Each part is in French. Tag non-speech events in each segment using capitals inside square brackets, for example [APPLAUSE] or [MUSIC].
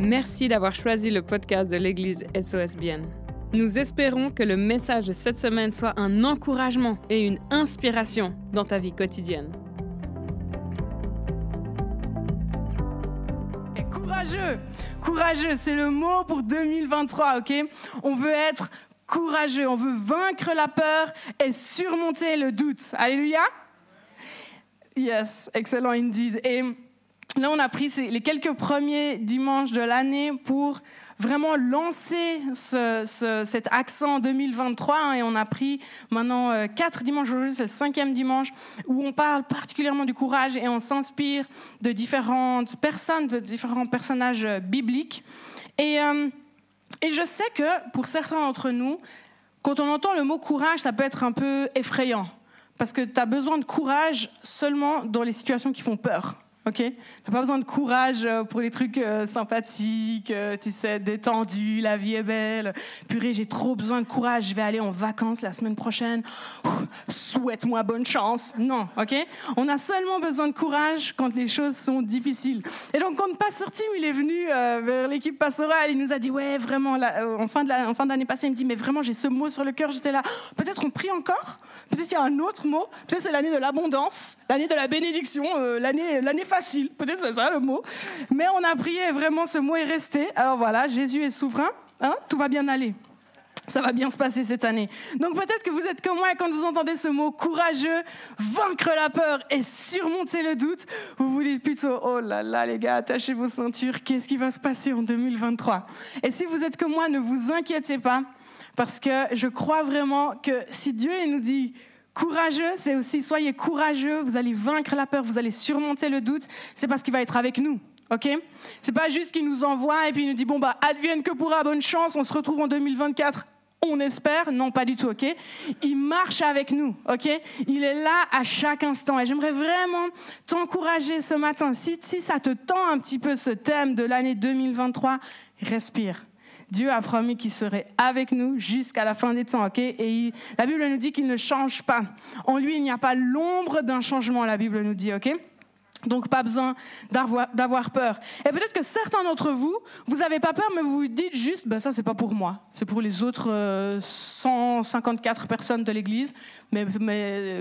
Merci d'avoir choisi le podcast de l'Église SOSBN. Nous espérons que le message de cette semaine soit un encouragement et une inspiration dans ta vie quotidienne. Courageux, courageux, c'est le mot pour 2023, ok? On veut être courageux, on veut vaincre la peur et surmonter le doute. Alléluia? Yes, excellent indeed. Là, on a pris les quelques premiers dimanches de l'année pour vraiment lancer cet accent 2023 hein, et on a pris maintenant euh, quatre dimanches aujourd'hui, c'est le cinquième dimanche où on parle particulièrement du courage et on s'inspire de différentes personnes, de différents personnages euh, bibliques. Et, euh, et je sais que pour certains d'entre nous, quand on entend le mot courage, ça peut être un peu effrayant parce que tu as besoin de courage seulement dans les situations qui font peur ok T'as pas besoin de courage euh, pour les trucs euh, sympathiques, euh, tu sais, détendu, la vie est belle. Purée, j'ai trop besoin de courage, je vais aller en vacances la semaine prochaine. Souhaite-moi bonne chance. Non, ok On a seulement besoin de courage quand les choses sont difficiles. Et donc, quand Pasteur Tim, il est venu vers l'équipe pastorale, il nous a dit, ouais, vraiment, en fin d'année passée, il me dit, mais vraiment, j'ai ce mot sur le cœur, j'étais là. Peut-être on prie encore? Peut-être il y a un autre mot? Peut-être c'est l'année de l'abondance, l'année de la bénédiction, l'année l'année facile, peut-être c'est ça le mot. Mais on a prié vraiment ce mot est resté. Alors voilà, Jésus est souverain, hein, tout va bien aller. Ça va bien se passer cette année. Donc peut-être que vous êtes comme moi et quand vous entendez ce mot courageux, vaincre la peur et surmonter le doute, vous vous dites plutôt oh là là les gars, attachez vos ceintures, qu'est-ce qui va se passer en 2023 Et si vous êtes comme moi, ne vous inquiétez pas parce que je crois vraiment que si Dieu nous dit Courageux, c'est aussi soyez courageux, vous allez vaincre la peur, vous allez surmonter le doute, c'est parce qu'il va être avec nous. OK? C'est pas juste qu'il nous envoie et puis il nous dit bon bah advienne que pourra, bonne chance, on se retrouve en 2024. On espère, non pas du tout, ok? Il marche avec nous, ok? Il est là à chaque instant. Et j'aimerais vraiment t'encourager ce matin. Si, si ça te tend un petit peu ce thème de l'année 2023, respire. Dieu a promis qu'il serait avec nous jusqu'à la fin des temps, ok? Et la Bible nous dit qu'il ne change pas. En lui, il n'y a pas l'ombre d'un changement, la Bible nous dit, ok? Donc pas besoin d'avoir peur. Et peut-être que certains d'entre vous, vous n'avez pas peur, mais vous vous dites juste, ben ça c'est pas pour moi, c'est pour les autres 154 euh, personnes de l'Église. Mais,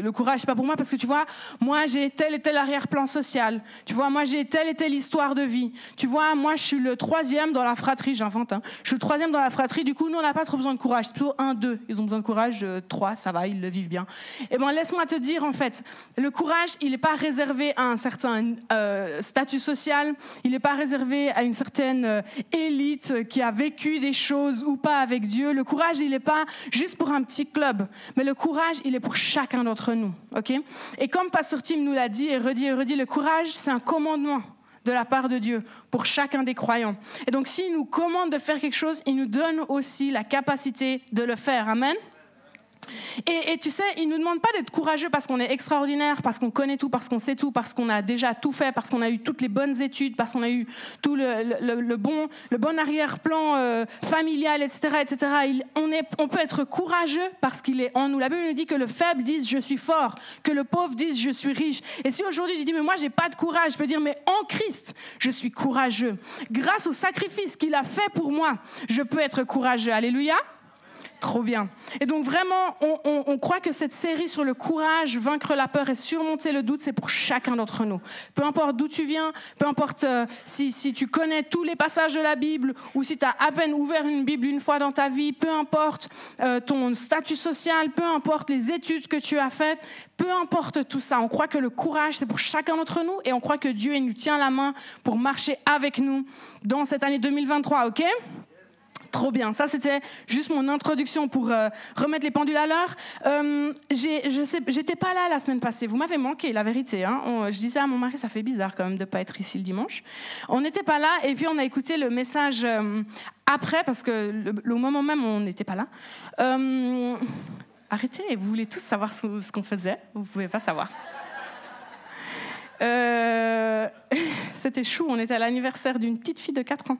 le courage c'est pas pour moi parce que tu vois, moi j'ai tel et tel arrière-plan social. Tu vois, moi j'ai telle et telle histoire de vie. Tu vois, moi je suis le troisième dans la fratrie, j'invente. Hein. Je suis le troisième dans la fratrie. Du coup, nous on n'a pas trop besoin de courage. C'est plutôt un, deux. Ils ont besoin de courage. Euh, trois, ça va, ils le vivent bien. Et eh ben laisse-moi te dire en fait, le courage il n'est pas réservé à un certain un euh, statut social, il n'est pas réservé à une certaine euh, élite qui a vécu des choses ou pas avec Dieu. Le courage, il n'est pas juste pour un petit club, mais le courage, il est pour chacun d'entre nous. ok? Et comme Pasteur Tim nous l'a dit et redit et redit, le courage, c'est un commandement de la part de Dieu pour chacun des croyants. Et donc, s'il nous commande de faire quelque chose, il nous donne aussi la capacité de le faire. Amen? Et, tu sais, il ne nous demande pas d'être courageux parce qu'on est extraordinaire, parce qu'on connaît tout, parce qu'on sait tout, parce qu'on a déjà tout fait, parce qu'on a eu toutes les bonnes études, parce qu'on a eu tout le, bon, le bon arrière-plan euh, familial, etc. etc. on, on peut être courageux parce qu'il est en nous. La Bible nous dit que le faible dise je suis fort, que le pauvre dise je suis riche. Et si aujourd'hui tu dis mais moi j'ai pas de courage, je peux dire mais en Christ je suis courageux. Grâce au sacrifice qu'il a fait pour moi, je peux être courageux. Alléluia. Trop bien. Et donc vraiment, on, croit que cette série sur le courage, vaincre la peur et surmonter le doute, c'est pour chacun d'entre nous. Peu importe d'où tu viens, peu importe euh, si, tu connais tous les passages de la Bible ou si tu as à peine ouvert une Bible une fois dans ta vie, peu importe euh, ton statut social, peu importe les études que tu as faites, peu importe tout ça, on croit que le courage, c'est pour chacun d'entre nous et on croit que Dieu nous tient la main pour marcher avec nous dans cette année 2023, ok? Trop bien. Ça, c'était juste mon introduction pour euh, remettre les pendules à l'heure. Euh, j'étais pas là la semaine passée. Vous m'avez manqué, la vérité. Hein. je disais à mon mari, ça fait bizarre quand même de pas être ici le dimanche. On n'était pas là et puis on a écouté le message euh, après parce que le, moment même on n'était pas là. arrêtez, vous voulez tous savoir ce, qu'on faisait? Vous pouvez pas savoir. [LAUGHS] C'était chou. On était à l'anniversaire d'une petite fille de 4 ans.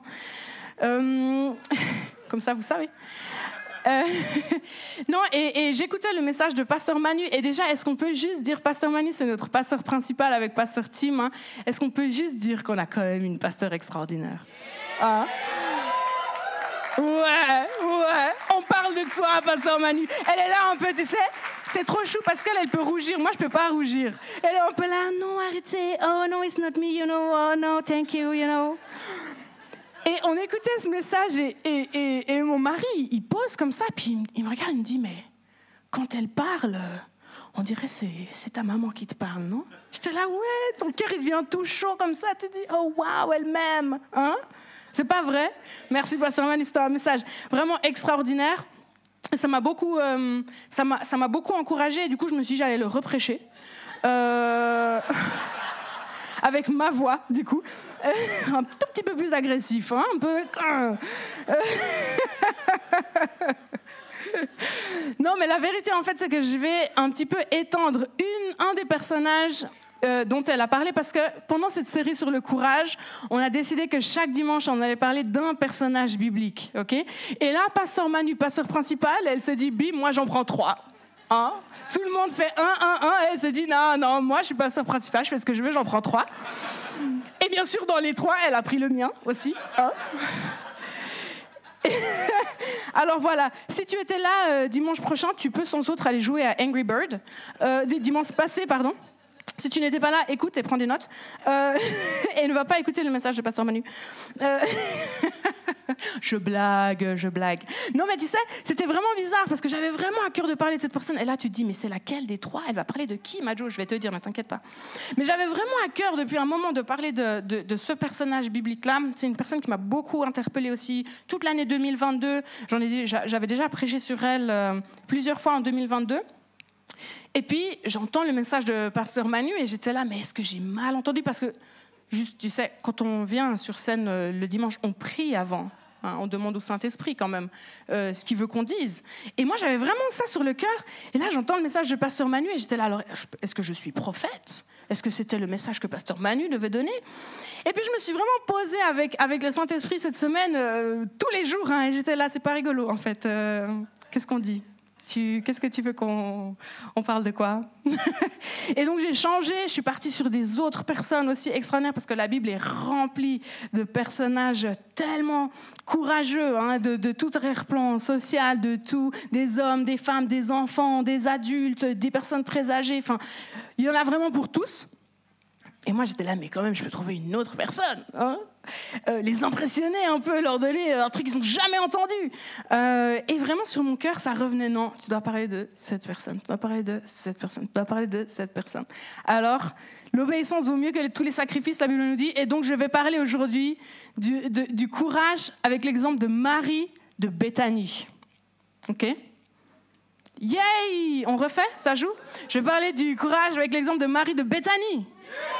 Euh, [LAUGHS] comme ça, vous savez. Euh, [LAUGHS] non, et, j'écoutais le message de Pasteur Manu. Et déjà, est-ce qu'on peut juste dire, Pasteur Manu, c'est notre pasteur principal avec Pasteur Tim. Hein. est-ce qu'on peut juste dire qu'on a quand même une pasteur extraordinaire? Hein? Ouais, ouais. On parle de toi, Pasteur Manu. Elle est là un peu, tu sais. C'est trop chou parce qu'elle, elle peut rougir. Moi, je peux pas rougir. Elle est un peu là, non, arrêtez. Oh, no, it's not me, you know. Oh, no, thank you, you know. Et on écoutait ce message et, et, et, mon mari, il pose comme ça, puis il, me regarde, il me dit, mais quand elle parle, on dirait c'est c'est ta maman qui te parle, non? J'étais là, ouais, ton cœur il devient tout chaud comme ça, tu dis, oh waouh, elle m'aime, hein? C'est pas vrai? Merci Pasteur Man, c'était un message vraiment extraordinaire. Ça m'a beaucoup, euh, ça m'a beaucoup encouragé. Du coup, je me suis dit, j'allais le reprêcher. Euh... [LAUGHS] avec ma voix, du coup. un tout petit peu plus agressif, hein, un peu. non, mais la vérité, en fait, c'est que je vais un petit peu étendre un des personnages euh, dont elle a parlé parce que pendant cette série sur le courage, on a décidé que chaque dimanche, on allait parler d'un personnage biblique. ok? Et là, Pasteur Manu, pasteur principal, elle se dit, bim, moi j'en prends trois. Hein Tout le monde fait un, un, un, et elle se dit, non, non, moi je suis pasteur principal, je fais ce que je veux, j'en prends trois. Et bien sûr, dans les trois, elle a pris le mien aussi. [LAUGHS] Alors voilà, si tu étais là euh, dimanche prochain, tu peux sans autre aller jouer à Angry Bird. Euh, dimanche passé, pardon. Si tu n'étais pas là, écoute et prends des notes. Euh, [LAUGHS] et ne va pas écouter le message de Pasteur Manu. Euh, [LAUGHS] je blague, je blague. Non, mais tu sais, c'était vraiment bizarre parce que j'avais vraiment à cœur de parler de cette personne. Et là, tu te dis, mais c'est laquelle des trois? Elle va parler de qui, Majo? Je vais te dire, mais t'inquiète pas. Mais j'avais vraiment à cœur depuis un moment de parler de, de, ce personnage biblique-là. C'est une personne qui m'a beaucoup interpellée aussi toute l'année 2022. J'avais déjà prêché sur elle euh, plusieurs fois en 2022. Et puis, j'entends le message de Pasteur Manu et j'étais là, mais est-ce que j'ai mal entendu? Parce que, juste, tu sais, quand on vient sur scène euh, le dimanche, on prie avant. Hein, on demande au Saint-Esprit quand même euh, ce qu'il veut qu'on dise. Et moi, j'avais vraiment ça sur le cœur. Et là, j'entends le message de Pasteur Manu et j'étais là, alors, est-ce que je suis prophète? Est-ce que c'était le message que Pasteur Manu devait donner? Et puis, je me suis vraiment posée avec, avec le Saint-Esprit cette semaine, euh, tous les jours. Hein, et j'étais là, c'est pas rigolo, en fait. Qu'est-ce qu'on dit? Qu'est-ce que tu veux qu'on on parle de quoi? [LAUGHS] Et donc j'ai changé, je suis partie sur des autres personnes aussi extraordinaires parce que la Bible est remplie de personnages tellement courageux, hein, de, tout plan social, de tout, des hommes, des femmes, des enfants, des adultes, des personnes très âgées. Enfin, il y en a vraiment pour tous. Et moi j'étais là, mais quand même, je peux trouver une autre personne. Hein? Euh, les impressionner un peu, leur donner un truc qu'ils n'ont jamais entendu. Euh, et vraiment sur mon cœur, ça revenait, non, tu dois parler de cette personne, tu dois parler de cette personne, tu dois parler de cette personne. Alors, l'obéissance vaut mieux que tous les sacrifices, la Bible nous dit, et donc je vais parler aujourd'hui du, courage avec l'exemple de Marie de Béthanie. OK? Yay! On refait? Ça joue? Je vais parler du courage avec l'exemple de Marie de Béthanie.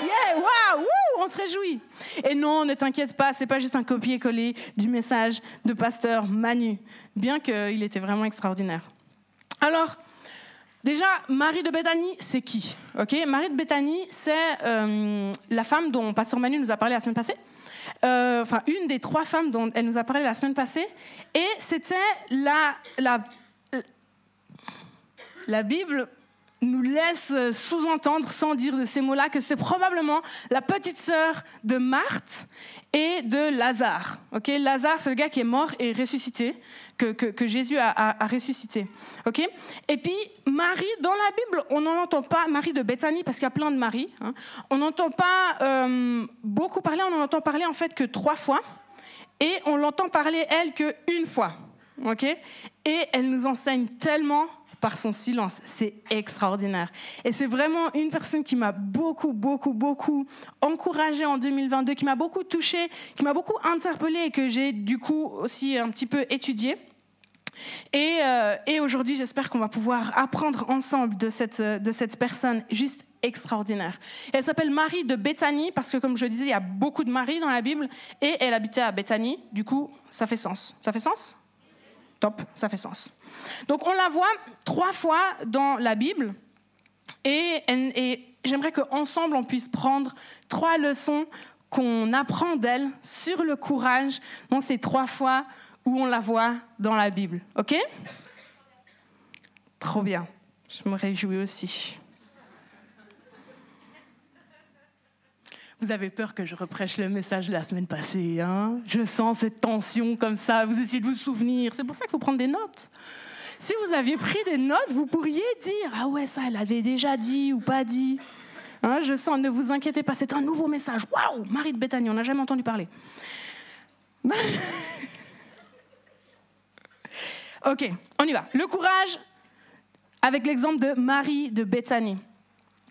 Yeah, waouh, on se réjouit. Et non, ne t'inquiète pas, c'est pas juste un copier-coller du message de pasteur Manu, bien qu'il était vraiment extraordinaire. Alors, déjà, Marie de Bethanie, c'est qui? Ok, Marie de Bethanie, c'est euh, la femme dont pasteur Manu nous a parlé la semaine passée. Euh, enfin, une des trois femmes dont elle nous a parlé la semaine passée. Et c'était la, la, la Bible nous laisse sous-entendre, sans dire de ces mots-là, que c'est probablement la petite sœur de Marthe et de Lazare. Ok, Lazare, c'est le gars qui est mort et ressuscité, que, que, Jésus a, ressuscité. Ok, et puis Marie, dans la Bible, on n'en entend pas Marie de Bethanie parce qu'il y a plein de Marie. Hein. On n'entend pas euh, beaucoup parler. On n'en entend parler en fait que trois fois, et on l'entend parler elle que une fois. Ok, et elle nous enseigne tellement par son silence. C'est extraordinaire. Et c'est vraiment une personne qui m'a beaucoup, beaucoup, beaucoup encouragée en 2022, qui m'a beaucoup touchée, qui m'a beaucoup interpellée et que j'ai du coup aussi un petit peu étudiée. Et, euh, aujourd'hui, j'espère qu'on va pouvoir apprendre ensemble de cette, de cette personne juste extraordinaire. elle s'appelle Marie de Béthanie parce que, comme je disais, il y a beaucoup de Marie dans la Bible et elle habitait à Béthanie. Du coup, ça fait sens. Ça fait sens? Top, ça fait sens. Donc on la voit trois fois dans la Bible et, j'aimerais qu'ensemble on puisse prendre trois leçons qu'on apprend d'elle sur le courage dans ces trois fois où on la voit dans la Bible. OK? Trop bien. Je me réjouis aussi. Vous avez peur que je reprêche le message de la semaine passée, hein? Je sens cette tension comme ça, vous essayez de vous souvenir. C'est pour ça qu'il faut prendre des notes. Si vous aviez pris des notes, vous pourriez dire Ah ouais, ça, elle avait déjà dit ou pas dit. Hein, je sens, ne vous inquiétez pas, c'est un nouveau message. Waouh, Marie de Béthanie, on n'a jamais entendu parler. [LAUGHS] ok, on y va. Le courage avec l'exemple de Marie de Béthanie.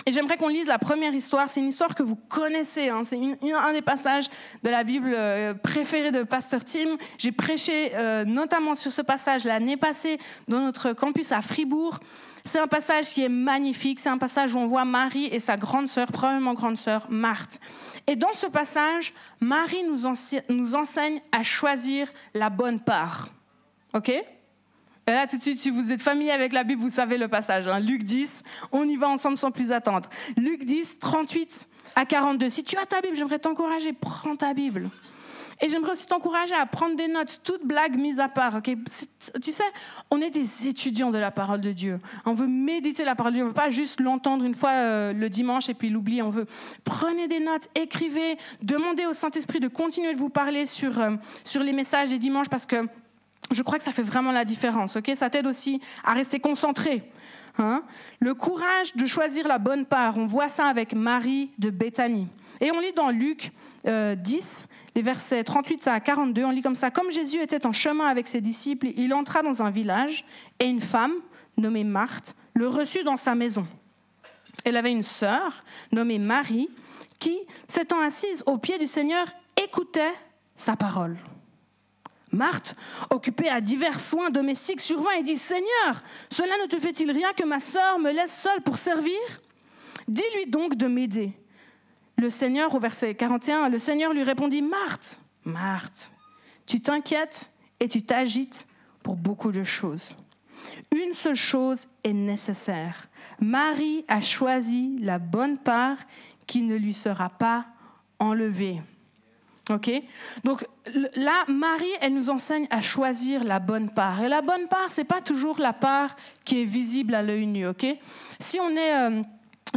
Et j'aimerais qu'on lise la première histoire. C'est une histoire que vous connaissez. Hein. C'est un des passages de la Bible euh, préférés de Pasteur Tim. J'ai prêché euh, notamment sur ce passage l'année passée dans notre campus à Fribourg. C'est un passage qui est magnifique. C'est un passage où on voit Marie et sa grande sœur, probablement grande sœur, Marthe. Et dans ce passage, Marie nous, nous enseigne à choisir la bonne part. OK? Là, tout de suite, si vous êtes familier avec la Bible, vous savez le passage. Hein. Luc 10, on y va ensemble sans plus attendre. Luc 10, 38 à 42. Si tu as ta Bible, j'aimerais t'encourager, prends ta Bible. Et j'aimerais aussi t'encourager à prendre des notes, toutes blagues mises à part. Tu sais, on est des étudiants de la parole de Dieu. On veut méditer la parole de Dieu. On ne veut pas juste l'entendre une fois euh, le dimanche et puis l'oublier. On veut prenez des notes, écrivez, demandez au Saint-Esprit de continuer de vous parler sur, euh, sur les messages des dimanches parce que je crois que ça fait vraiment la différence. ok? Ça t'aide aussi à rester concentré. Hein? Le courage de choisir la bonne part, on voit ça avec Marie de Béthanie. Et on lit dans Luc 10, euh, les versets 38 à 42, on lit comme ça, Comme Jésus était en chemin avec ses disciples, il entra dans un village et une femme, nommée Marthe, le reçut dans sa maison. Elle avait une sœur, nommée Marie, qui, s'étant assise au pied du Seigneur, écoutait sa parole. Marthe, occupée à divers soins domestiques, survint et dit Seigneur, cela ne te fait-il rien que ma sœur me laisse seule pour servir? Dis-lui donc de m'aider. Le Seigneur, au verset 41, le Seigneur lui répondit Marthe, Marthe, tu t'inquiètes et tu t'agites pour beaucoup de choses. Une seule chose est nécessaire. Marie a choisi la bonne part qui ne lui sera pas enlevée. Ok? Donc là, Marie, elle nous enseigne à choisir la bonne part. Et la bonne part, c'est pas toujours la part qui est visible à l'œil nu. Ok? Si on est euh,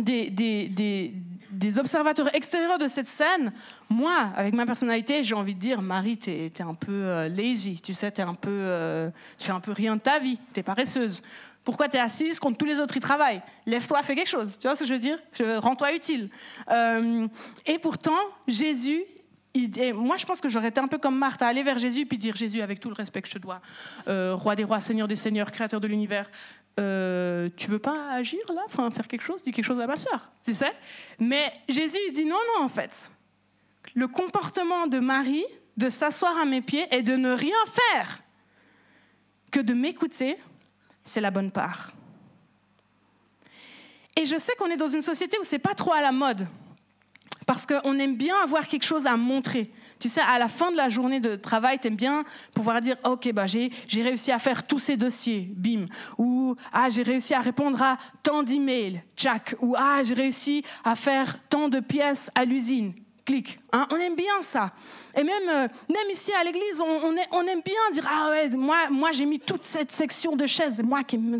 des, observateurs extérieurs de cette scène, moi, avec ma personnalité, j'ai envie de dire, Marie, tu es, un peu euh, lazy, tu sais, es un peu, euh, tu fais un peu rien de ta vie, tu es paresseuse. Pourquoi tu es assise quand tous les autres y travaillent? Lève-toi, fais quelque chose. Tu vois ce que je veux dire? Rends-toi utile. et pourtant, Jésus, moi, je pense que j'aurais été un peu comme Marthe, à aller vers Jésus puis dire Jésus, avec tout le respect que je te dois, euh, roi des rois, seigneur des seigneurs, créateur de l'univers, euh, tu veux pas agir là, faire quelque chose, dis quelque chose à ma soeur, tu sais? Mais Jésus, il dit non, non, en fait. Le comportement de Marie, de s'asseoir à mes pieds et de ne rien faire que de m'écouter, c'est la bonne part. Et je sais qu'on est dans une société où c'est pas trop à la mode parce qu'on aime bien avoir quelque chose à montrer. Tu sais, à la fin de la journée de travail, tu aimes bien pouvoir dire Ok, bah, j'ai réussi à faire tous ces dossiers, bim. Ou Ah, j'ai réussi à répondre à tant d'emails, Jack. Ou Ah, j'ai réussi à faire tant de pièces à l'usine, clic. Hein, on aime bien ça. Et même, euh, même ici à l'église, on, aime bien dire Ah ouais, moi, moi j'ai mis toute cette section de chaises. Moi, qui, moi,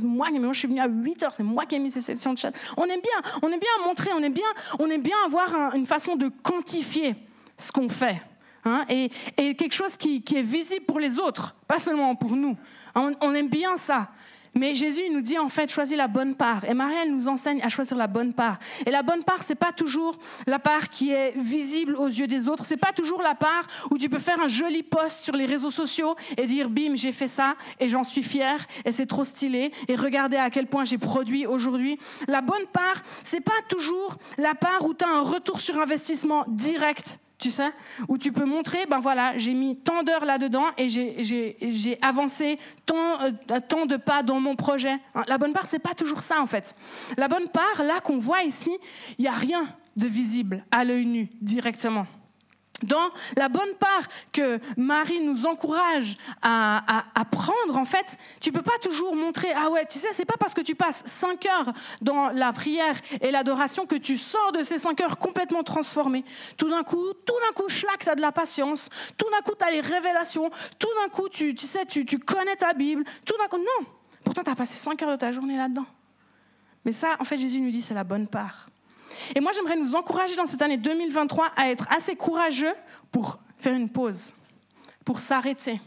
je suis venu à 8 heures, c'est moi qui ai mis cette section de chaises. On aime bien, on aime bien montrer, on aime bien, on aime bien avoir une façon de quantifier ce qu'on fait. Hein, et, quelque chose qui, qui, est visible pour les autres, pas seulement pour nous. On, on aime bien ça. Mais Jésus nous dit en fait, choisis la bonne part. Et Marie, elle nous enseigne à choisir la bonne part. Et la bonne part, c'est pas toujours la part qui est visible aux yeux des autres. C'est pas toujours la part où tu peux faire un joli post sur les réseaux sociaux et dire, bim, j'ai fait ça et j'en suis fier et c'est trop stylé et regardez à quel point j'ai produit aujourd'hui. La bonne part, c'est pas toujours la part où tu as un retour sur investissement direct tu sais, où tu peux montrer, ben voilà, j'ai mis tant d'heures là-dedans et j'ai avancé tant, euh, tant de pas dans mon projet. Hein, la bonne part, c'est pas toujours ça en fait. La bonne part, là qu'on voit ici, il n'y a rien de visible à l'œil nu directement. Dans la bonne part que Marie nous encourage à, prendre, en fait, tu peux pas toujours montrer, ah ouais, tu sais, c'est pas parce que tu passes cinq heures dans la prière et l'adoration que tu sors de ces cinq heures complètement transformé. Tout d'un coup, tout d'un coup, schlack, tu as de la patience, tout d'un coup, tu as les révélations, tout d'un coup, tu, sais, tu, tu connais ta Bible, tout d'un coup, non. Pourtant, tu as passé cinq heures de ta journée là-dedans. Mais ça, en fait, Jésus nous dit, c'est la bonne part. Et moi, j'aimerais nous encourager dans cette année 2023 à être assez courageux pour faire une pause, pour s'arrêter.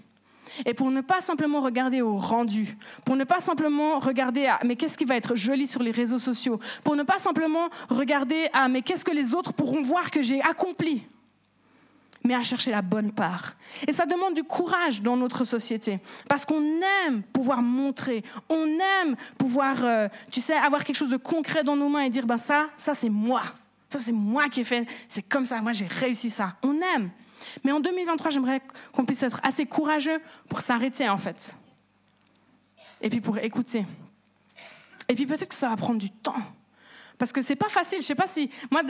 Et pour ne pas simplement regarder au rendu, pour ne pas simplement regarder à mais qu'est-ce qui va être joli sur les réseaux sociaux, pour ne pas simplement regarder à mais qu'est-ce que les autres pourront voir que j'ai accompli mais à chercher la bonne part. Et ça demande du courage dans notre société, parce qu'on aime pouvoir montrer, on aime pouvoir, euh, tu sais, avoir quelque chose de concret dans nos mains et dire, ben ça, ça c'est moi, ça c'est moi qui ai fait, c'est comme ça, moi j'ai réussi ça. On aime. Mais en 2023, j'aimerais qu'on puisse être assez courageux pour s'arrêter en fait. Et puis pour écouter. Et puis peut-être que ça va prendre du temps. Parce que c'est pas facile. Je sais pas si moi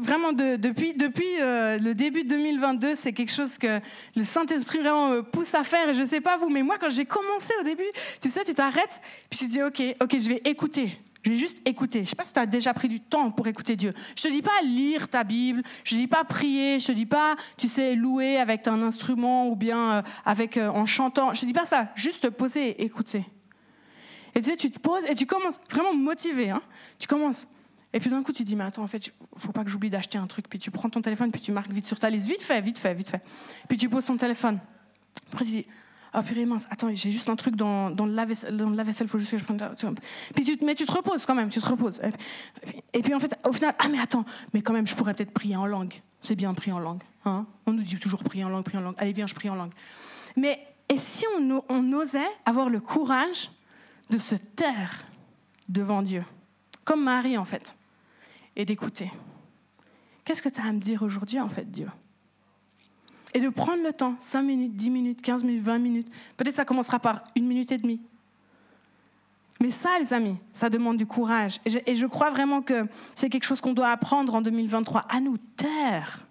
vraiment depuis depuis euh, le début de 2022, c'est quelque chose que le Saint-Esprit vraiment pousse à faire. Et je sais pas vous, mais moi quand j'ai commencé au début, tu sais, tu t'arrêtes puis tu dis ok, ok, je vais écouter. Je vais juste écouter. Je sais pas si tu as déjà pris du temps pour écouter Dieu. Je te dis pas lire ta Bible, je te dis pas prier, je te dis pas, tu sais, louer avec un instrument ou bien euh, avec euh, en chantant. Je te dis pas ça. Juste te poser et écouter. Et tu sais, tu te poses et tu commences vraiment motivé. Hein. Tu commences. Et puis d'un coup, tu dis, mais attends, en fait, faut pas que j'oublie d'acheter un truc. Puis tu prends ton téléphone, puis tu marques vite sur ta liste. Vite fait, vite fait, vite fait. Puis tu poses ton téléphone. Après, tu dis, oh, purée, mince, attends, j'ai juste un truc dans, dans le lave-vaisselle, il faut juste que je prenne. Puis tu, mais tu te reposes quand même, tu te reposes. Et puis en fait, au final, ah mais attends, mais quand même, je pourrais peut-être prier en langue. C'est bien prier en langue. Hein on nous dit toujours prier en langue, prier en langue. Allez, viens, je prie en langue. Mais et si on, on osait avoir le courage de se taire devant Dieu? Comme Marie, en fait et d'écouter. Qu'est-ce que tu as à me dire aujourd'hui, en fait, Dieu? Et de prendre le temps, 5 minutes, 10 minutes, 15 minutes, 20 minutes. Peut-être ça commencera par une minute et demie. Mais ça, les amis, ça demande du courage. Et je, et je crois vraiment que c'est quelque chose qu'on doit apprendre en 2023, à nous taire.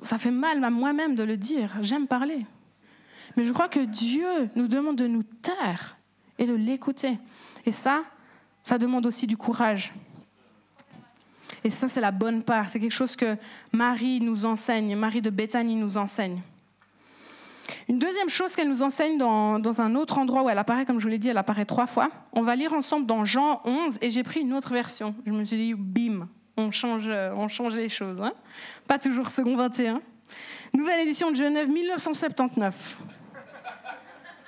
Ça fait mal à moi-même de le dire, j'aime parler. Mais je crois que Dieu nous demande de nous taire et de l'écouter. Et ça, ça demande aussi du courage. Et ça, c'est la bonne part. C'est quelque chose que Marie nous enseigne, Marie de Béthanie nous enseigne. Une deuxième chose qu'elle nous enseigne dans, dans, un autre endroit où elle apparaît, comme je vous l'ai dit, elle apparaît trois fois. On va lire ensemble dans Jean 11 et j'ai pris une autre version. Je me suis dit, bim, on change, on change les choses. Hein. Pas toujours second 21. Nouvelle édition de Genève 1979.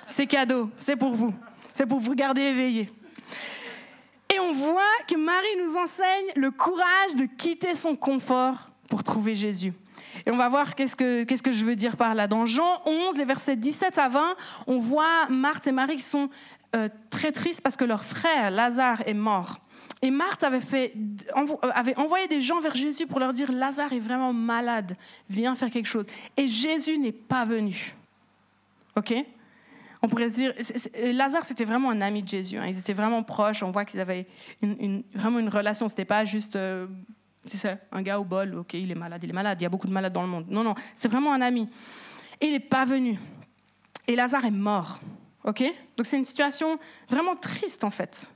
C'est cadeau, c'est pour vous. C'est pour vous garder éveillés. Et on voit que Marie nous enseigne le courage de quitter son confort pour trouver Jésus. Et on va voir qu'est-ce que, que je veux dire par là. Dans Jean 11, les versets 17 à 20, on voit Marthe et Marie qui sont euh, très tristes parce que leur frère Lazare est mort. Et Marthe avait, fait, avait envoyé des gens vers Jésus pour leur dire Lazare est vraiment malade, viens faire quelque chose. Et Jésus n'est pas venu. OK? On pourrait dire, Lazare, c'était vraiment un ami de Jésus. Hein. Ils étaient vraiment proches. On voit qu'ils avaient une, vraiment une relation. C'était pas juste, euh, un gars au bol. Ok, il est malade, il est malade. Il y a beaucoup de malades dans le monde. Non, non, c'est vraiment un ami. Et il n'est pas venu. Et Lazare est mort. Ok, donc c'est une situation vraiment triste en fait.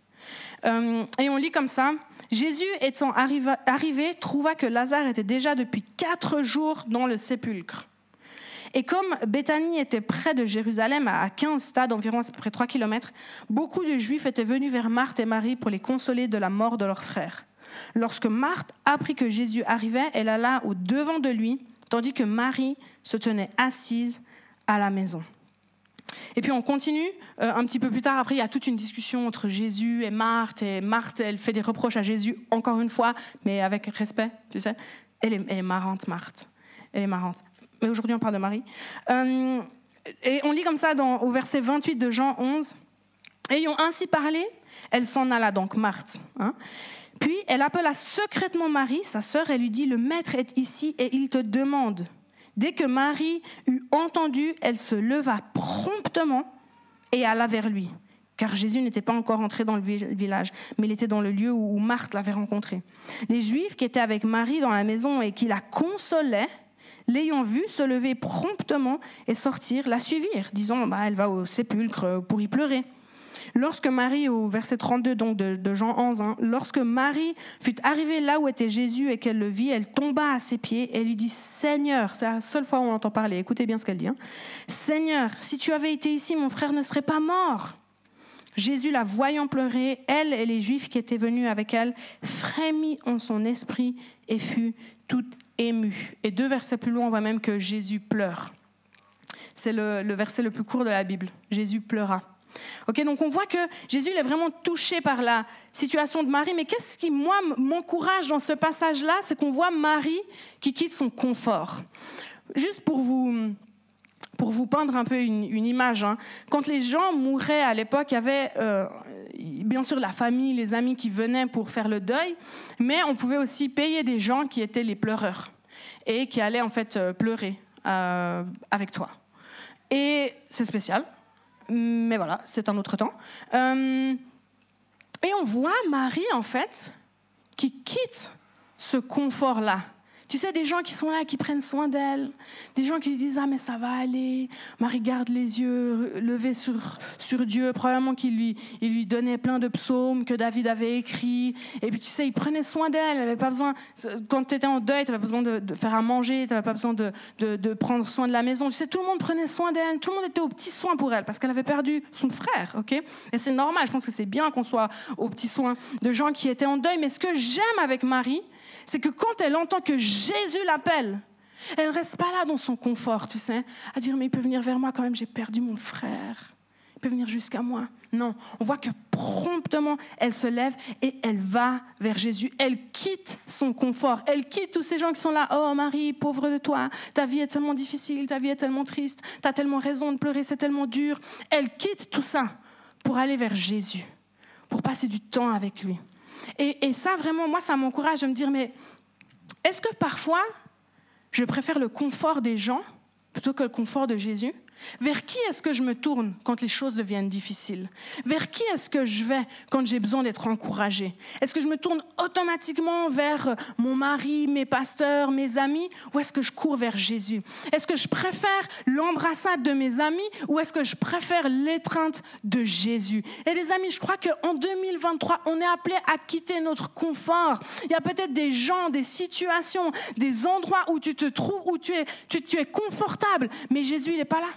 Euh, et on lit comme ça. Jésus étant arrivé, trouva que Lazare était déjà depuis quatre jours dans le sépulcre. Et comme Béthanie était près de Jérusalem, à 15 stades, environ à peu près 3 km, beaucoup de Juifs étaient venus vers Marthe et Marie pour les consoler de la mort de leur frère. Lorsque Marthe apprit que Jésus arrivait, elle alla au devant de lui, tandis que Marie se tenait assise à la maison. Et puis on continue, euh, un petit peu plus tard, après il y a toute une discussion entre Jésus et Marthe, et Marthe, elle fait des reproches à Jésus, encore une fois, mais avec respect, tu sais. Elle est, elle est marrante, Marthe. Elle est marrante mais aujourd'hui on parle de Marie. Euh, et on lit comme ça dans, au verset 28 de Jean 11. Ayant ainsi parlé, elle s'en alla donc, Marthe. Hein. Puis elle appela secrètement Marie, sa sœur, et lui dit, le maître est ici et il te demande. Dès que Marie eut entendu, elle se leva promptement et alla vers lui. car Jésus n'était pas encore entré dans le village, mais il était dans le lieu où Marthe l'avait rencontré. Les Juifs qui étaient avec Marie dans la maison et qui la consolaient, l'ayant vue se lever promptement et sortir, la suivirent, disant bah, elle va au sépulcre pour y pleurer. Lorsque Marie, au verset 32 donc de, Jean 11, hein, lorsque Marie fut arrivée là où était Jésus et qu'elle le vit, elle tomba à ses pieds et lui dit Seigneur, c'est la seule fois où on entend parler, écoutez bien ce qu'elle dit hein. Seigneur, si tu avais été ici, mon frère ne serait pas mort. Jésus, la voyant pleurer, elle et les Juifs qui étaient venus avec elle, frémit en son esprit et fut tout ému. Et deux versets plus loin, on voit même que Jésus pleure. C'est le, verset le plus court de la Bible. Jésus pleura. Ok, donc on voit que Jésus est vraiment touché par la situation de Marie. Mais qu'est-ce qui, moi, m'encourage dans ce passage-là? C'est qu'on voit Marie qui quitte son confort. Juste pour vous, pour vous peindre un peu une, image, hein. quand les gens mouraient à l'époque, il y avait euh, bien sûr la famille, les amis qui venaient pour faire le deuil, mais on pouvait aussi payer des gens qui étaient les pleureurs et qui allaient en fait euh, pleurer euh, avec toi. Et c'est spécial, mais voilà, c'est un autre temps. et on voit Marie en fait qui quitte ce confort-là tu sais, des gens qui sont là, qui prennent soin d'elle, des gens qui disent Ah, mais ça va aller. Marie garde les yeux levés sur, sur Dieu. Probablement qu'il lui, il lui donnait plein de psaumes que David avait écrits. Et puis, tu sais, il prenait soin d'elle. avait pas besoin, quand tu étais en deuil, tu n'avais pas besoin de, faire à manger, tu n'avais pas besoin de, de, de, prendre soin de la maison. Tu sais, tout le monde prenait soin d'elle, tout le monde était aux petits soins pour elle parce qu'elle avait perdu son frère. ok? Et c'est normal, je pense que c'est bien qu'on soit aux petits soins de gens qui étaient en deuil. Mais ce que j'aime avec Marie, c'est que quand elle entend que Jésus l'appelle, elle ne reste pas là dans son confort, tu sais, à dire mais il peut venir vers moi quand même, j'ai perdu mon frère. Il peut venir jusqu'à moi. Non, on voit que promptement, elle se lève et elle va vers Jésus. Elle quitte son confort. Elle quitte tous ces gens qui sont là. Oh Marie, pauvre de toi, ta vie est tellement difficile, ta vie est tellement triste, tu as tellement raison de pleurer, c'est tellement dur. Elle quitte tout ça pour aller vers Jésus, pour passer du temps avec lui. Et, ça, vraiment, moi, ça m'encourage de me dire, mais est-ce que parfois, je préfère le confort des gens plutôt que le confort de Jésus? Vers qui est-ce que je me tourne quand les choses deviennent difficiles? Vers qui est-ce que je vais quand j'ai besoin d'être encouragée Est-ce que je me tourne automatiquement vers mon mari, mes pasteurs, mes amis ou est-ce que je cours vers Jésus? Est-ce que je préfère l'embrassade de mes amis ou est-ce que je préfère l'étreinte de Jésus? Et les amis, je crois qu'en 2023, on est appelé à quitter notre confort. Il y a peut-être des gens, des situations, des endroits où tu te trouves, où tu es, tu, tu es confortable, mais Jésus, il n'est pas là.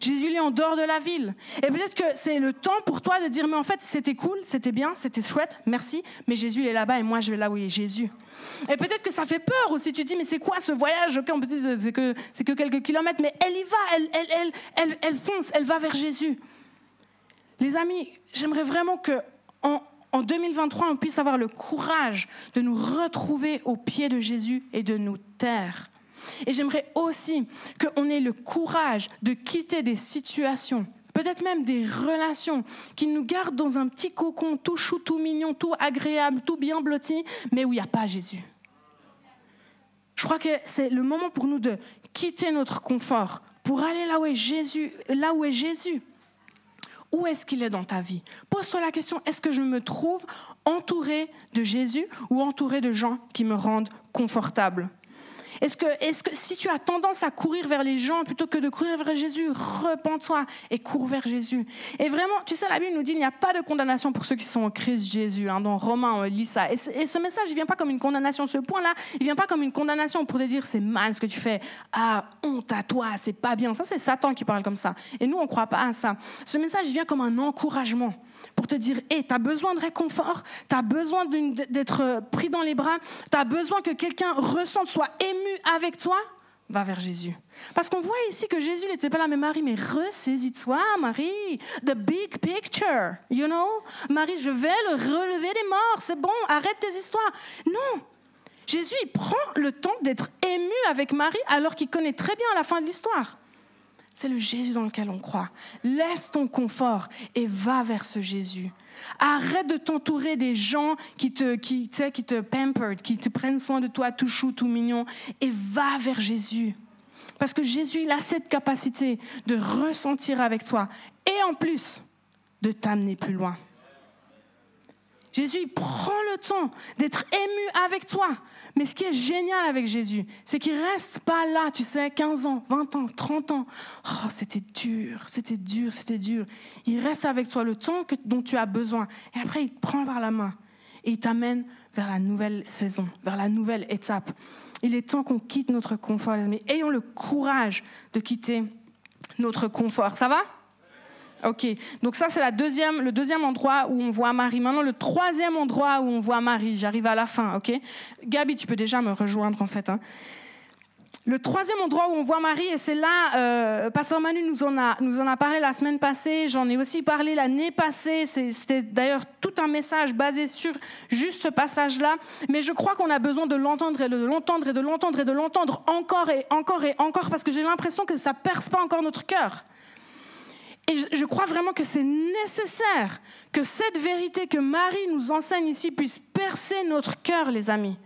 Jésus est en dehors de la ville. Et peut-être que c'est le temps pour toi de dire, mais en fait, c'était cool, c'était bien, c'était chouette, merci, mais Jésus est là-bas et moi, je vais là où est Jésus. Et peut-être que ça fait peur aussi. Tu dis, mais c'est quoi ce voyage? On peut dire, c'est que, c'est que quelques kilomètres, mais elle y va, elle, elle, elle, elle, fonce, elle va vers Jésus. Les amis, j'aimerais vraiment que en, en 2023, on puisse avoir le courage de nous retrouver au pied de Jésus et de nous taire et j'aimerais aussi qu'on ait le courage de quitter des situations, peut-être même des relations qui nous gardent dans un petit cocon tout chou, tout mignon, tout agréable, tout bien blotti, mais où il n'y a pas Jésus. Je crois que c'est le moment pour nous de quitter notre confort pour aller là où est Jésus, là où est Jésus. Où est-ce qu'il est dans ta vie? Pose-toi la question, est-ce que je me trouve entouré de Jésus ou entouré de gens qui me rendent confortable? Est-ce que, est que si tu as tendance à courir vers les gens plutôt que de courir vers Jésus, repens-toi et cours vers Jésus. Et vraiment, tu sais, la Bible nous dit qu'il n'y a pas de condamnation pour ceux qui sont en Christ Jésus. Hein, dans Romains, on lit ça. Et ce, message, il vient pas comme une condamnation. Ce point-là, il vient pas comme une condamnation pour te dire c'est mal ce que tu fais. Ah, honte à toi, c'est pas bien. Ça, c'est Satan qui parle comme ça. Et nous, on ne croit pas à ça. Ce message, il vient comme un encouragement pour te dire, hé, tu as besoin de réconfort, tu as besoin d'être pris dans les bras, tu as besoin que quelqu'un ressente, soit ému avec toi, va vers Jésus. Parce qu'on voit ici que Jésus n'était pas là, mais Marie, mais ressaisis-toi, Marie. The big picture, you know? Marie, je vais le relever des morts, c'est bon, arrête tes histoires. Non. Jésus, il prend le temps d'être ému avec Marie alors qu'il connaît très bien la fin de l'histoire. C'est le Jésus dans lequel on croit. Laisse ton confort et va vers ce Jésus. Arrête de t'entourer des gens qui te, qui, qui te pampered, qui te prennent soin de toi tout chou, tout mignon, et va vers Jésus. Parce que Jésus, il a cette capacité de ressentir avec toi. Et en plus, de t'amener plus loin. Jésus prend le temps d'être ému avec toi. Mais ce qui est génial avec Jésus, c'est qu'il reste pas là, tu sais, 15 ans, 20 ans, 30 ans. Oh, c'était dur, c'était dur, c'était dur. Il reste avec toi le temps que, dont tu as besoin. Et après, il te prend par la main et il t'amène vers la nouvelle saison, vers la nouvelle étape. Il est temps qu'on quitte notre confort, amis. Ayons le courage de quitter notre confort. Ça va? Ok, donc ça c'est deuxième, le deuxième endroit où on voit Marie. Maintenant, le troisième endroit où on voit Marie, j'arrive à la fin, ok? Gabi, tu peux déjà me rejoindre en fait. Hein. Le troisième endroit où on voit Marie, et c'est là, euh, Pasteur Manu nous en, a, nous en a parlé la semaine passée, j'en ai aussi parlé l'année passée, c'était d'ailleurs tout un message basé sur juste ce passage-là, mais je crois qu'on a besoin de l'entendre et de l'entendre et de l'entendre et de l'entendre encore et encore et encore, parce que j'ai l'impression que ça perce pas encore notre cœur. Et je crois vraiment que c'est nécessaire que cette vérité que Marie nous enseigne ici puisse percer notre cœur, les amis.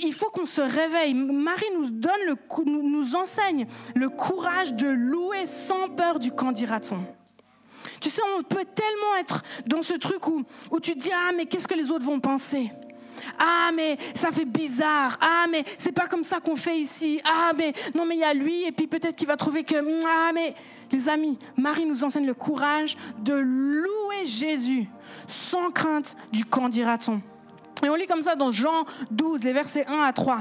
Il faut qu'on se réveille. Marie nous donne nous enseigne le courage de louer sans peur du qu'en dira-t-on. Tu sais, on peut tellement être dans ce truc où, où tu te dis ah mais qu'est-ce que les autres vont penser? Ah, mais ça fait bizarre. Ah, mais c'est pas comme ça qu'on fait ici. Ah, mais non, mais il y a lui, et puis peut-être qu'il va trouver que. Ah, mais les amis, Marie nous enseigne le courage de louer Jésus sans crainte du qu'en dira-t-on. Et on lit comme ça dans Jean 12, les versets 1 à 3.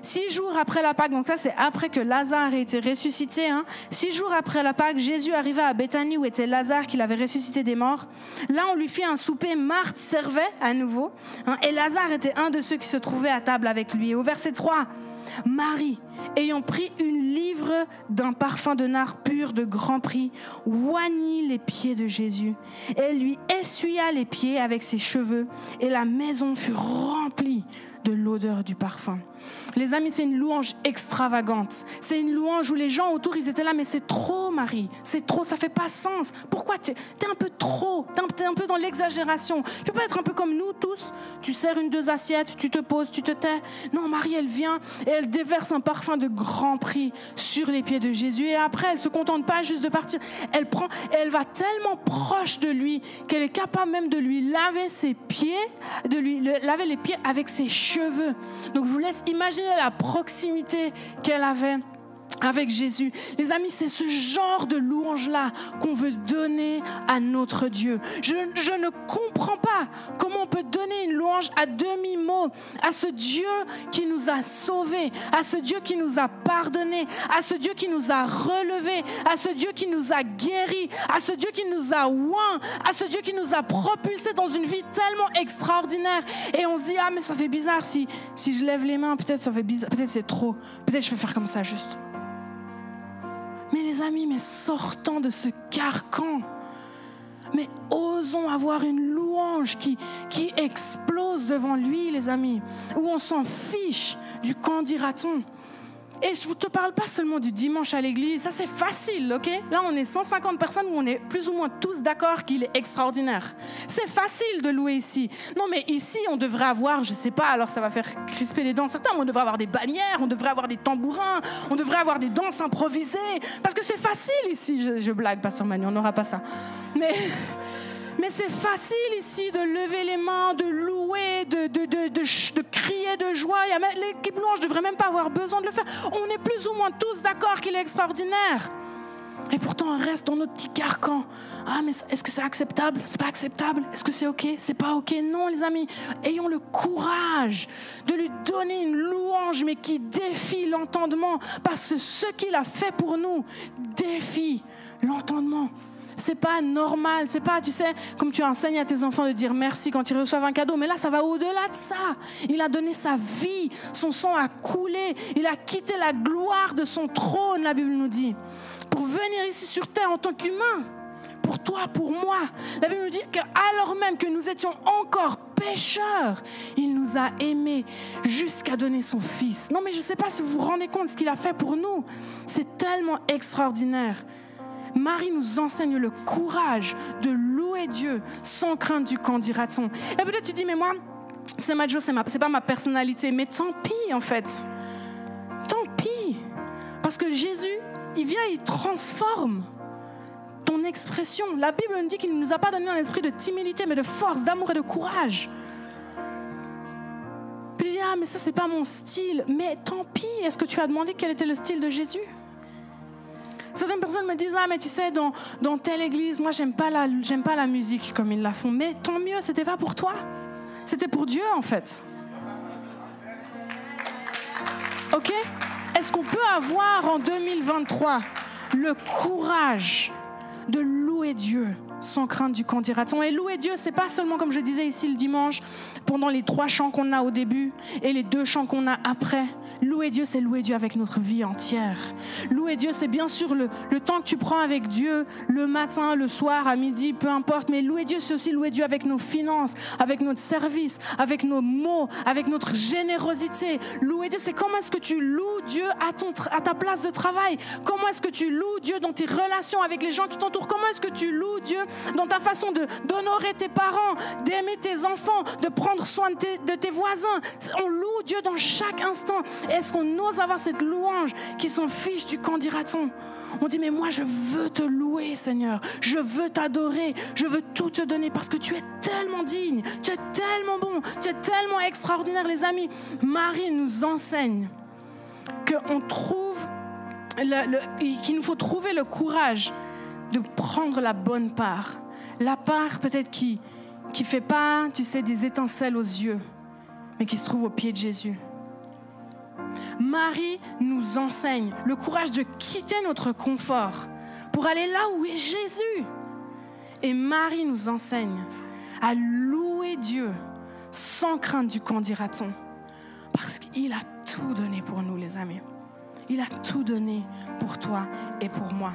Six jours après la Pâque, donc ça c'est après que Lazare ait été ressuscité, hein. six jours après la Pâque, Jésus arriva à Béthanie où était Lazare qu'il avait ressuscité des morts. Là on lui fit un souper, Marthe servait à nouveau, hein, et Lazare était un de ceux qui se trouvaient à table avec lui. au verset 3, Marie, ayant pris une livre d'un parfum de nard pur de grand prix, oignit les pieds de Jésus. Elle lui essuya les pieds avec ses cheveux, et la maison fut remplie de l'odeur du parfum. Les amis, c'est une louange extravagante. C'est une louange où les gens autour, ils étaient là, mais c'est trop, Marie. C'est trop, ça fait pas sens. Pourquoi tu es un peu trop Tu es un peu dans l'exagération. Tu peux pas être un peu comme nous tous. Tu sers une, deux assiettes, tu te poses, tu te tais. Non, Marie, elle vient et elle déverse un parfum de grand prix sur les pieds de Jésus. Et après, elle se contente pas juste de partir. Elle prend et elle va tellement proche de lui qu'elle est capable même de lui laver ses pieds, de lui laver les pieds avec ses cheveux. Donc, je vous laisse Imaginez la proximité qu'elle avait avec Jésus. Les amis, c'est ce genre de louange-là qu'on veut donner à notre Dieu. Je, je, ne comprends pas comment on peut donner une louange à demi-mot à ce Dieu qui nous a sauvés, à ce Dieu qui nous a pardonnés, à ce Dieu qui nous a relevés, à ce Dieu qui nous a guéris, à ce Dieu qui nous a oint, à ce Dieu qui nous a propulsés dans une vie tellement extraordinaire. Et on se dit, ah mais ça fait bizarre si, si je lève les mains, peut-être ça fait bizarre, peut-être c'est trop, peut-être je vais faire comme ça juste. Mais les amis, mais sortons de ce carcan. Mais osons avoir une louange qui, explose devant lui, les amis, où on s'en fiche du qu'en dira-t-on? Et je ne te parle pas seulement du dimanche à l'église, ça c'est facile, ok? Là on est 150 personnes on est plus ou moins tous d'accord qu'il est extraordinaire. C'est facile de louer ici. Non mais ici on devrait avoir, je ne sais pas, alors ça va faire crisper les dents certains, mais on devrait avoir des bannières, on devrait avoir des tambourins, on devrait avoir des danses improvisées, parce que c'est facile ici. Je, je blague, Pasteur Manu, on n'aura pas ça. Mais... [LAUGHS] Mais c'est facile ici de lever les mains, de louer, de, de, crier de joie. L'équipe blanche ne devrait même pas avoir besoin de le faire. On est plus ou moins tous d'accord qu'il est extraordinaire. Et pourtant, on reste dans notre petit carcan. Ah, mais est-ce que c'est acceptable? C'est pas acceptable Est-ce que c'est OK? C'est pas OK? Non, les amis. Ayons le courage de lui donner une louange, mais qui défie l'entendement. Parce que ce qu'il a fait pour nous défie l'entendement. C'est pas normal. C'est pas, tu sais, comme tu enseignes à tes enfants de dire merci quand ils reçoivent un cadeau. Mais là, ça va au-delà de ça. Il a donné sa vie. Son sang a coulé. Il a quitté la gloire de son trône, la Bible nous dit, pour venir ici sur terre en tant qu'humain. Pour toi, pour moi. La Bible nous dit qu'alors même que nous étions encore pécheurs, il nous a aimés jusqu'à donner son Fils. Non, mais je ne sais pas si vous vous rendez compte de ce qu'il a fait pour nous. C'est tellement extraordinaire. Marie nous enseigne le courage de louer Dieu sans crainte du qu'en dira-t-on. Et peut-être tu dis, mais moi, c'est ma joie, c'est, ma, pas ma personnalité. Mais tant pis, en fait. Tant pis. Parce que Jésus, il vient, il transforme ton expression. La Bible nous dit qu'il ne nous a pas donné un esprit de timidité, mais de force, d'amour et de courage. Puis ah, mais ça, c'est pas mon style. Mais tant pis, est-ce que tu as demandé quel était le style de Jésus? Certaines personnes me disent, ah, mais tu sais, dans, telle église, moi, j'aime pas, la, j'aime pas la musique comme ils la font. Mais tant mieux, c'était pas pour toi. C'était pour Dieu, en fait. OK? Est-ce qu'on peut avoir en 2023 le courage de louer Dieu sans crainte du candidaton. Et louer Dieu, c'est pas seulement, comme je disais ici le dimanche, pendant les trois chants qu'on a au début et les deux chants qu'on a après. Louer Dieu, c'est louer Dieu avec notre vie entière. Louer Dieu, c'est bien sûr le, le, temps que tu prends avec Dieu, le matin, le soir, à midi, peu importe. Mais louer Dieu, c'est aussi louer Dieu avec nos finances, avec notre service, avec nos mots, avec notre générosité. Louer Dieu, c'est comment est-ce que tu loues Dieu à, ton, à ta place de travail? Comment est-ce que tu loues Dieu dans tes relations avec les gens qui t'entourent? Comment est-ce que tu loues Dieu dans ta façon d'honorer tes parents, d'aimer tes enfants, de prendre soin de tes, voisins? On loue Dieu dans chaque instant. Est-ce qu'on ose avoir cette louange qui s'en fiche du quand dira-t-on? On dit, mais moi je veux te louer Seigneur, je veux t'adorer, je veux tout te donner parce que tu es tellement digne, tu es tellement bon, tu es tellement extraordinaire les amis. Marie nous enseigne qu'on trouve, qu'il nous faut trouver le courage de prendre la bonne part. La part peut-être qui qui fait pas, tu sais, des étincelles aux yeux, mais qui se trouve au pied de Jésus. Marie nous enseigne le courage de quitter notre confort pour aller là où est Jésus. Et Marie nous enseigne à louer Dieu sans crainte du qu'en dira-t-on. Parce qu'il a tout donné pour nous, les amis. Il a tout donné pour toi et pour moi.